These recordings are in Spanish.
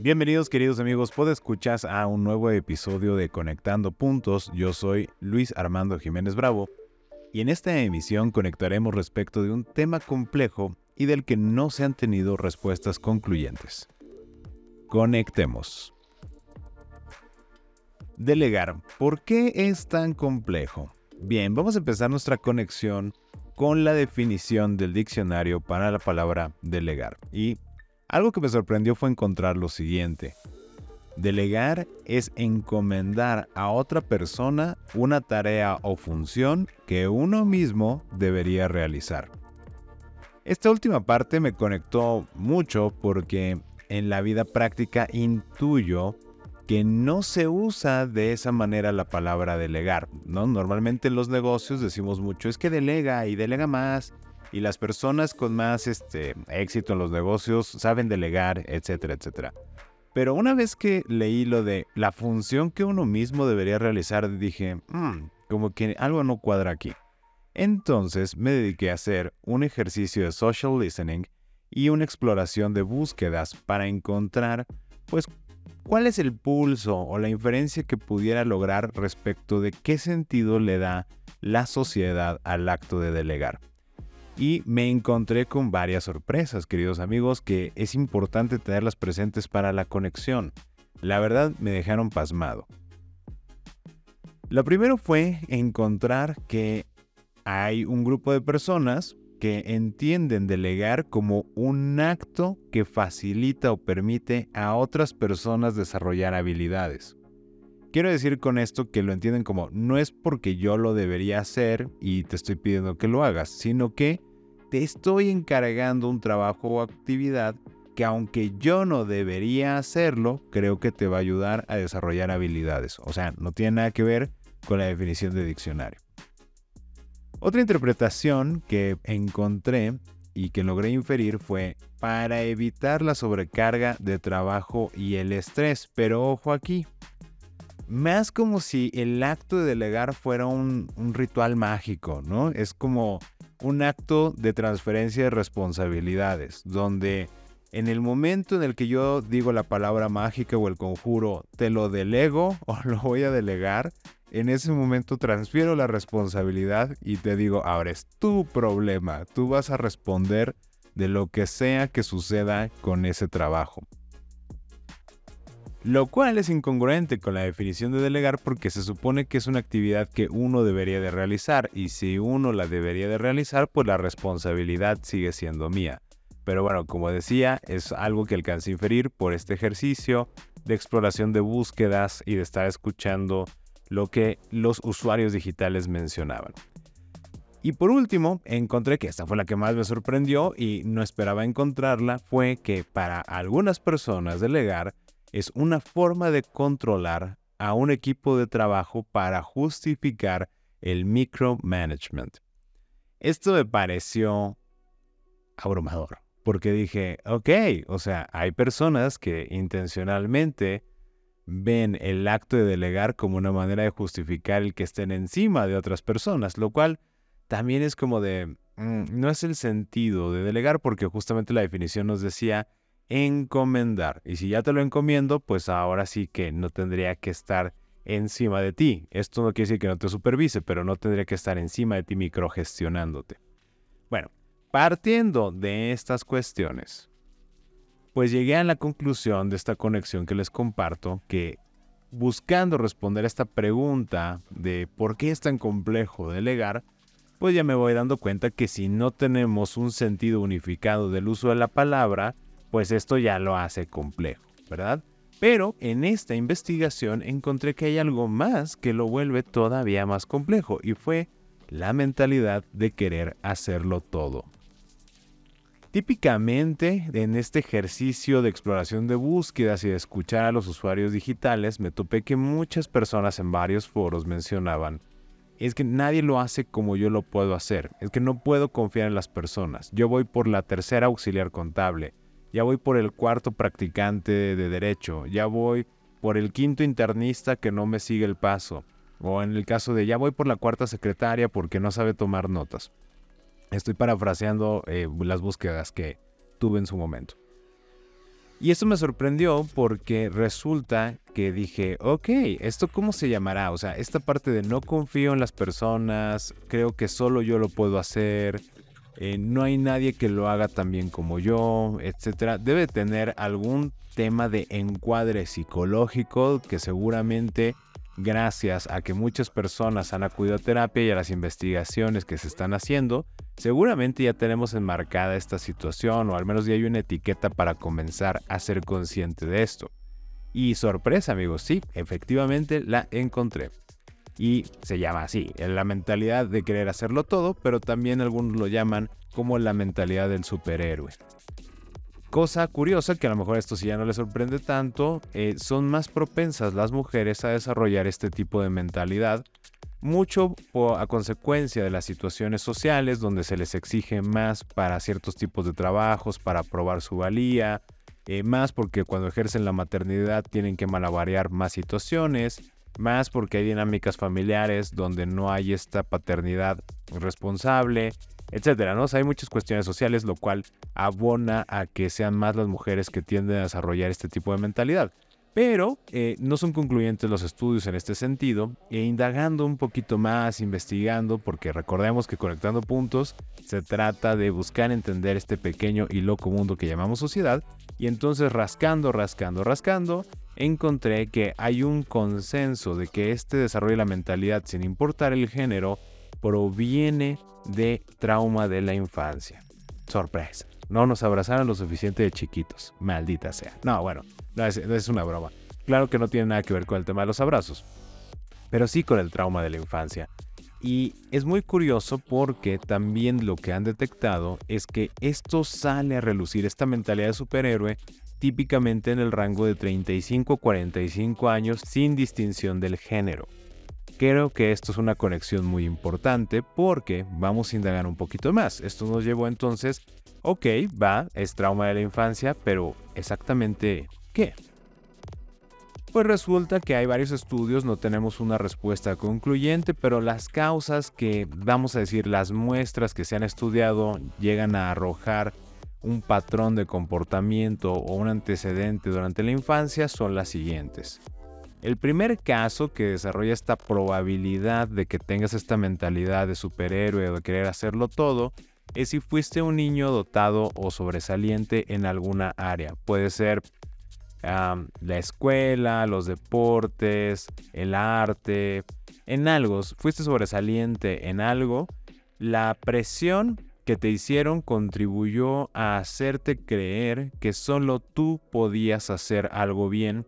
Bienvenidos queridos amigos, escuchar a un nuevo episodio de Conectando Puntos. Yo soy Luis Armando Jiménez Bravo y en esta emisión conectaremos respecto de un tema complejo y del que no se han tenido respuestas concluyentes. Conectemos. Delegar. ¿Por qué es tan complejo? Bien, vamos a empezar nuestra conexión con la definición del diccionario para la palabra delegar. Y algo que me sorprendió fue encontrar lo siguiente. Delegar es encomendar a otra persona una tarea o función que uno mismo debería realizar. Esta última parte me conectó mucho porque en la vida práctica intuyo que no se usa de esa manera la palabra delegar, ¿no? Normalmente en los negocios decimos mucho es que delega y delega más y las personas con más este, éxito en los negocios saben delegar, etcétera, etcétera. Pero una vez que leí lo de la función que uno mismo debería realizar, dije, mm, como que algo no cuadra aquí. Entonces me dediqué a hacer un ejercicio de social listening y una exploración de búsquedas para encontrar, pues, cuál es el pulso o la inferencia que pudiera lograr respecto de qué sentido le da la sociedad al acto de delegar y me encontré con varias sorpresas, queridos amigos, que es importante tenerlas presentes para la conexión. La verdad me dejaron pasmado. Lo primero fue encontrar que hay un grupo de personas que entienden delegar como un acto que facilita o permite a otras personas desarrollar habilidades. Quiero decir con esto que lo entienden como no es porque yo lo debería hacer y te estoy pidiendo que lo hagas, sino que te estoy encargando un trabajo o actividad que aunque yo no debería hacerlo, creo que te va a ayudar a desarrollar habilidades. O sea, no tiene nada que ver con la definición de diccionario. Otra interpretación que encontré y que logré inferir fue para evitar la sobrecarga de trabajo y el estrés. Pero ojo aquí, más como si el acto de delegar fuera un, un ritual mágico, ¿no? Es como un acto de transferencia de responsabilidades, donde en el momento en el que yo digo la palabra mágica o el conjuro, te lo delego o lo voy a delegar, en ese momento transfiero la responsabilidad y te digo, ahora es tu problema, tú vas a responder de lo que sea que suceda con ese trabajo lo cual es incongruente con la definición de delegar porque se supone que es una actividad que uno debería de realizar y si uno la debería de realizar pues la responsabilidad sigue siendo mía. Pero bueno, como decía, es algo que alcancé a inferir por este ejercicio de exploración de búsquedas y de estar escuchando lo que los usuarios digitales mencionaban. Y por último, encontré que esta fue la que más me sorprendió y no esperaba encontrarla, fue que para algunas personas delegar es una forma de controlar a un equipo de trabajo para justificar el micromanagement. Esto me pareció abrumador, porque dije, ok, o sea, hay personas que intencionalmente ven el acto de delegar como una manera de justificar el que estén encima de otras personas, lo cual también es como de, mm, no es el sentido de delegar porque justamente la definición nos decía encomendar. Y si ya te lo encomiendo, pues ahora sí que no tendría que estar encima de ti. Esto no quiere decir que no te supervise, pero no tendría que estar encima de ti microgestionándote. Bueno, partiendo de estas cuestiones, pues llegué a la conclusión de esta conexión que les comparto que buscando responder a esta pregunta de por qué es tan complejo delegar, pues ya me voy dando cuenta que si no tenemos un sentido unificado del uso de la palabra, pues esto ya lo hace complejo, ¿verdad? Pero en esta investigación encontré que hay algo más que lo vuelve todavía más complejo y fue la mentalidad de querer hacerlo todo. Típicamente en este ejercicio de exploración de búsquedas y de escuchar a los usuarios digitales me topé que muchas personas en varios foros mencionaban es que nadie lo hace como yo lo puedo hacer, es que no puedo confiar en las personas, yo voy por la tercera auxiliar contable, ya voy por el cuarto practicante de derecho, ya voy por el quinto internista que no me sigue el paso, o en el caso de ya voy por la cuarta secretaria porque no sabe tomar notas. Estoy parafraseando eh, las búsquedas que tuve en su momento. Y esto me sorprendió porque resulta que dije, ok, ¿esto cómo se llamará? O sea, esta parte de no confío en las personas, creo que solo yo lo puedo hacer, eh, no hay nadie que lo haga tan bien como yo, etc. Debe tener algún tema de encuadre psicológico que seguramente gracias a que muchas personas han acudido a terapia y a las investigaciones que se están haciendo, seguramente ya tenemos enmarcada esta situación o al menos ya hay una etiqueta para comenzar a ser consciente de esto. Y sorpresa amigos, sí, efectivamente la encontré y se llama así, la mentalidad de querer hacerlo todo, pero también algunos lo llaman como la mentalidad del superhéroe. Cosa curiosa, que a lo mejor esto sí ya no le sorprende tanto, eh, son más propensas las mujeres a desarrollar este tipo de mentalidad, mucho a consecuencia de las situaciones sociales donde se les exige más para ciertos tipos de trabajos, para probar su valía, eh, más porque cuando ejercen la maternidad tienen que malabarear más situaciones, más porque hay dinámicas familiares donde no hay esta paternidad responsable, etcétera, ¿no? hay muchas cuestiones sociales, lo cual abona a que sean más las mujeres que tienden a desarrollar este tipo de mentalidad. Pero eh, no son concluyentes los estudios en este sentido, e indagando un poquito más, investigando, porque recordemos que conectando puntos se trata de buscar entender este pequeño y loco mundo que llamamos sociedad, y entonces rascando, rascando, rascando, encontré que hay un consenso de que este desarrollo de la mentalidad, sin importar el género, proviene de trauma de la infancia. Sorpresa. No nos abrazaron lo suficiente de chiquitos. Maldita sea. No, bueno, no es, es una broma. Claro que no tiene nada que ver con el tema de los abrazos, pero sí con el trauma de la infancia. Y es muy curioso porque también lo que han detectado es que esto sale a relucir esta mentalidad de superhéroe típicamente en el rango de 35 a 45 años sin distinción del género. Creo que esto es una conexión muy importante porque vamos a indagar un poquito más. Esto nos llevó entonces, ok, va, es trauma de la infancia, pero exactamente qué? Pues resulta que hay varios estudios, no tenemos una respuesta concluyente, pero las causas que, vamos a decir, las muestras que se han estudiado llegan a arrojar un patrón de comportamiento o un antecedente durante la infancia son las siguientes. El primer caso que desarrolla esta probabilidad de que tengas esta mentalidad de superhéroe o de querer hacerlo todo es si fuiste un niño dotado o sobresaliente en alguna área. Puede ser la escuela, los deportes, el arte, en algo, fuiste sobresaliente en algo, la presión que te hicieron contribuyó a hacerte creer que solo tú podías hacer algo bien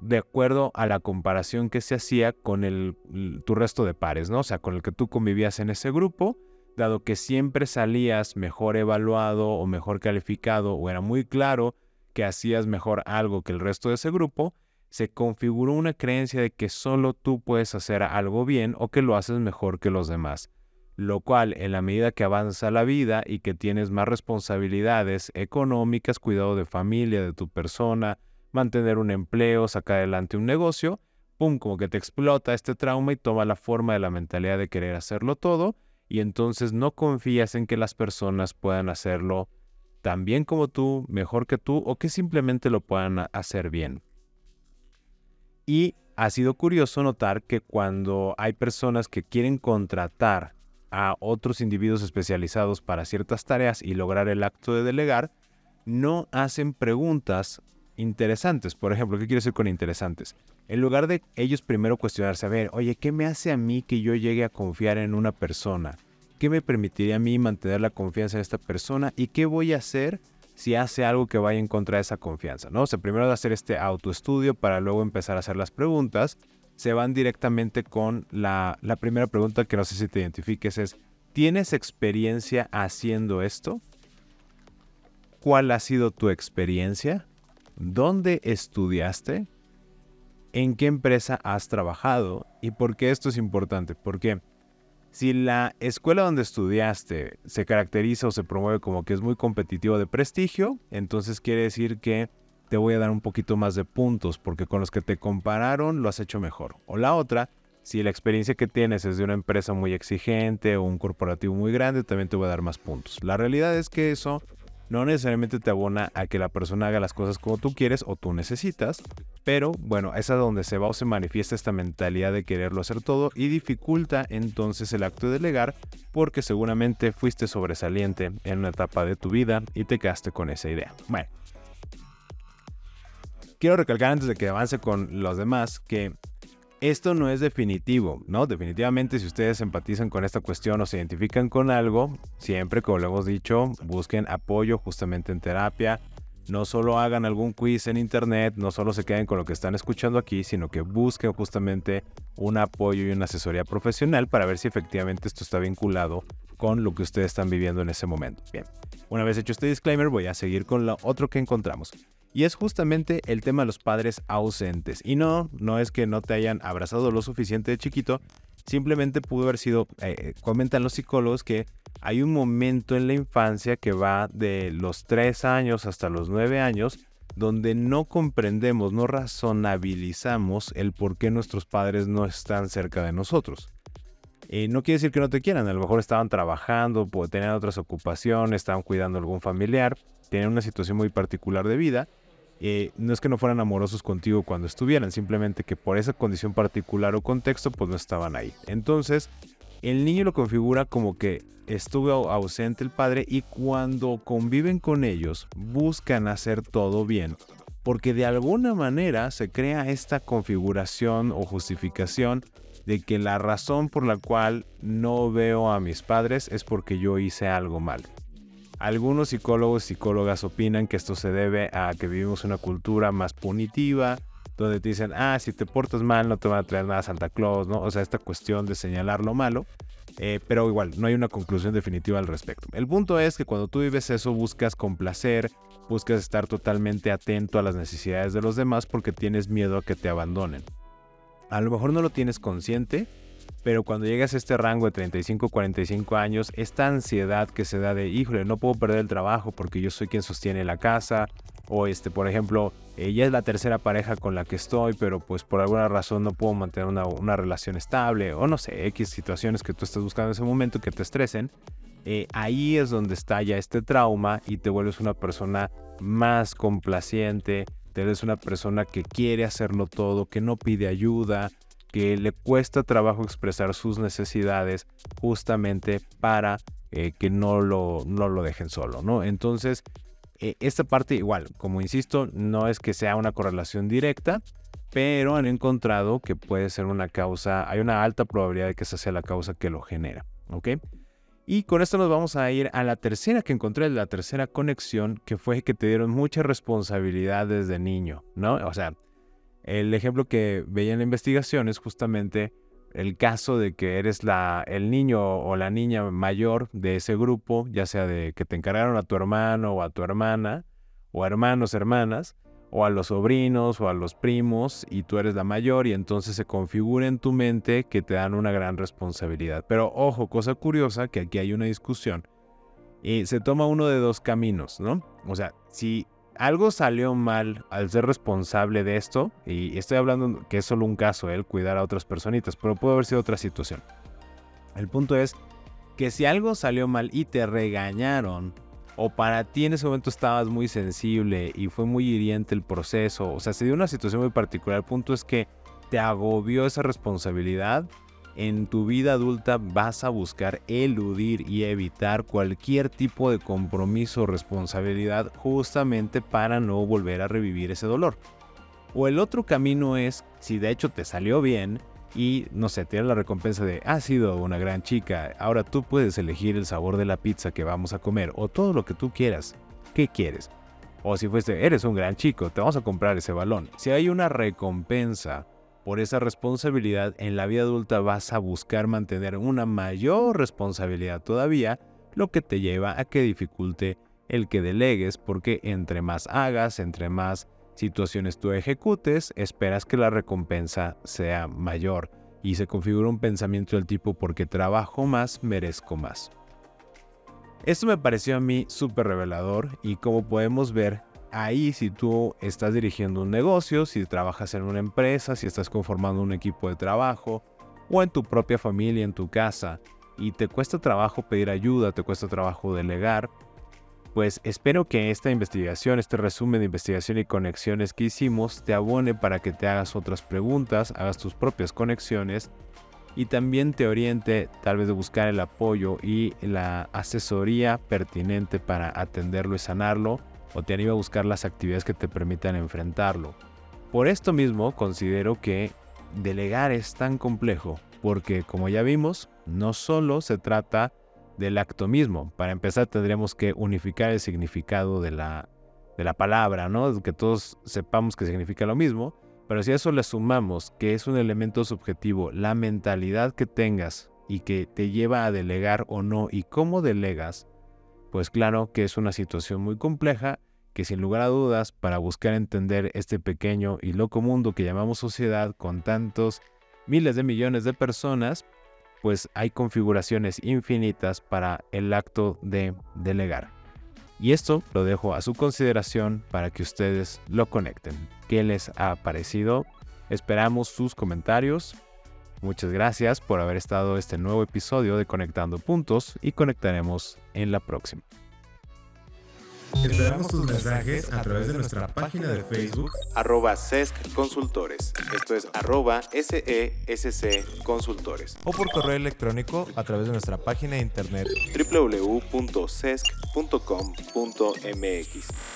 de acuerdo a la comparación que se hacía con el, tu resto de pares, ¿no? O sea, con el que tú convivías en ese grupo, dado que siempre salías mejor evaluado o mejor calificado o era muy claro que hacías mejor algo que el resto de ese grupo, se configuró una creencia de que solo tú puedes hacer algo bien o que lo haces mejor que los demás lo cual en la medida que avanza la vida y que tienes más responsabilidades económicas, cuidado de familia, de tu persona, mantener un empleo, sacar adelante un negocio, pum, como que te explota este trauma y toma la forma de la mentalidad de querer hacerlo todo y entonces no confías en que las personas puedan hacerlo tan bien como tú, mejor que tú o que simplemente lo puedan hacer bien. Y ha sido curioso notar que cuando hay personas que quieren contratar a otros individuos especializados para ciertas tareas y lograr el acto de delegar, no hacen preguntas interesantes. Por ejemplo, ¿qué quiero decir con interesantes? En lugar de ellos primero cuestionarse, a ver, oye, ¿qué me hace a mí que yo llegue a confiar en una persona? ¿Qué me permitiría a mí mantener la confianza en esta persona? ¿Y qué voy a hacer si hace algo que vaya en contra de esa confianza, ¿no? O primero de hacer este autoestudio para luego empezar a hacer las preguntas, se van directamente con la, la primera pregunta que no sé si te identifiques es, ¿tienes experiencia haciendo esto? ¿Cuál ha sido tu experiencia? ¿Dónde estudiaste? ¿En qué empresa has trabajado? ¿Y por qué esto es importante? Porque si la escuela donde estudiaste se caracteriza o se promueve como que es muy competitivo de prestigio, entonces quiere decir que te voy a dar un poquito más de puntos porque con los que te compararon lo has hecho mejor. O la otra, si la experiencia que tienes es de una empresa muy exigente o un corporativo muy grande, también te voy a dar más puntos. La realidad es que eso no necesariamente te abona a que la persona haga las cosas como tú quieres o tú necesitas, pero bueno, es a donde se va o se manifiesta esta mentalidad de quererlo hacer todo y dificulta entonces el acto de delegar porque seguramente fuiste sobresaliente en una etapa de tu vida y te quedaste con esa idea. Bueno, quiero recalcar antes de que avance con los demás que esto no es definitivo, ¿no? Definitivamente si ustedes empatizan con esta cuestión o se identifican con algo, siempre, como lo hemos dicho, busquen apoyo justamente en terapia. No solo hagan algún quiz en internet, no solo se queden con lo que están escuchando aquí, sino que busquen justamente un apoyo y una asesoría profesional para ver si efectivamente esto está vinculado con lo que ustedes están viviendo en ese momento. Bien, una vez hecho este disclaimer, voy a seguir con lo otro que encontramos. Y es justamente el tema de los padres ausentes. Y no, no es que no te hayan abrazado lo suficiente de chiquito, simplemente pudo haber sido, eh, comentan los psicólogos que hay un momento en la infancia que va de los 3 años hasta los 9 años, donde no comprendemos, no razonabilizamos el por qué nuestros padres no están cerca de nosotros. Y no quiere decir que no te quieran, a lo mejor estaban trabajando, tenían otras ocupaciones, estaban cuidando a algún familiar, tenían una situación muy particular de vida eh, no es que no fueran amorosos contigo cuando estuvieran, simplemente que por esa condición particular o contexto pues no estaban ahí. Entonces, el niño lo configura como que estuvo ausente el padre y cuando conviven con ellos buscan hacer todo bien, porque de alguna manera se crea esta configuración o justificación de que la razón por la cual no veo a mis padres es porque yo hice algo mal. Algunos psicólogos y psicólogas opinan que esto se debe a que vivimos una cultura más punitiva, donde te dicen, ah, si te portas mal no te van a traer nada a Santa Claus, ¿no? O sea, esta cuestión de señalar lo malo. Eh, pero igual, no hay una conclusión definitiva al respecto. El punto es que cuando tú vives eso buscas complacer, buscas estar totalmente atento a las necesidades de los demás porque tienes miedo a que te abandonen. A lo mejor no lo tienes consciente, pero cuando llegas a este rango de 35, 45 años, esta ansiedad que se da de, híjole, no puedo perder el trabajo porque yo soy quien sostiene la casa, o este, por ejemplo, ella es la tercera pareja con la que estoy, pero pues por alguna razón no puedo mantener una, relación estable, o no sé, X situaciones que tú estás buscando en ese momento que te estresen, eh, ahí es donde estalla este trauma y te vuelves una persona más complaciente, te una persona que quiere hacerlo todo, que no pide ayuda, que le cuesta trabajo expresar sus necesidades justamente para eh, que no lo, no lo dejen solo, ¿no? Entonces, eh, esta parte igual, como insisto, no es que sea una correlación directa, pero han encontrado que puede ser una causa, hay una alta probabilidad de que esa sea la causa que lo genera, ¿ok? Y con esto nos vamos a ir a la tercera que encontré, la tercera conexión, que fue que te dieron mucha responsabilidad desde niño, ¿no? O sea, el ejemplo que veía en la investigación es justamente el caso de que eres el niño o la niña mayor de ese grupo, ya sea de que te encargaron a tu hermano o a tu hermana, o hermanos, hermanas, o a los sobrinos o a los primos, y tú eres la mayor, y entonces se configura en tu mente que te dan una gran responsabilidad. Pero ojo, cosa curiosa, que aquí hay una discusión. Y se toma uno de dos caminos, ¿no? O sea, si algo salió mal al ser responsable de esto, y estoy hablando que es solo un caso, el cuidar a otras personitas, pero puede haber sido otra situación. El punto es que si algo salió mal y te regañaron, o para ti en ese momento estabas muy sensible y fue muy hiriente el proceso, o sea, se dio una situación muy particular, el punto es que te agobió esa responsabilidad, en tu vida adulta vas a buscar eludir y evitar cualquier tipo de compromiso o responsabilidad justamente para no volver a revivir ese dolor. O el otro camino es, si de hecho te salió bien y no sé, tienes la recompensa de has sido una gran chica, ahora tú puedes elegir el sabor de la pizza que vamos a comer o todo lo que tú quieras. ¿qué quieres? O si fuiste, eres un gran chico, te vamos a comprar ese balón. Si hay una recompensa por esa responsabilidad, en la vida adulta vas a buscar mantener una mayor responsabilidad todavía, lo que te lleva a que dificulte el que delegues, porque entre más hagas, entre más situaciones tú ejecutes, esperas que la recompensa sea mayor y se configura un pensamiento del tipo porque trabajo más, merezco más. Esto me pareció a mí súper revelador y como podemos ver, ahí si tú estás dirigiendo un negocio, si trabajas en una empresa, si estás conformando un equipo de trabajo o en tu propia familia, en tu casa, y te cuesta trabajo pedir ayuda, te cuesta trabajo delegar, pues espero que esta investigación, este resumen de investigación y conexiones que hicimos te abone para que te hagas otras preguntas, hagas tus propias conexiones y también te oriente tal vez de buscar el apoyo y la asesoría pertinente para atenderlo y sanarlo o te anime a buscar las actividades que te permitan enfrentarlo. Por esto mismo considero que delegar es tan complejo porque como ya vimos, no solo se trata del acto mismo. Para empezar tendríamos que unificar el significado de la, de la palabra, ¿no? Que todos sepamos que significa lo mismo pero si a eso le sumamos que es un elemento subjetivo, la mentalidad que tengas y que te lleva a delegar o no y cómo delegas, pues claro que es una situación muy compleja que sin lugar a dudas para buscar entender este pequeño y loco mundo que llamamos sociedad con tantos miles de millones de personas, pues hay configuraciones infinitas para el acto de delegar. Y esto lo dejo a su consideración para que ustedes lo conecten. ¿Qué les ha parecido? Esperamos sus comentarios. Muchas gracias por haber estado este nuevo episodio de Conectando Puntos y conectaremos en la próxima. Esperamos tus mensajes a través de nuestra página de Facebook arroba SESC Consultores. Esto es arroba SESC Consultores. O por correo electrónico a través de nuestra página de internet www.sesc.com.mx.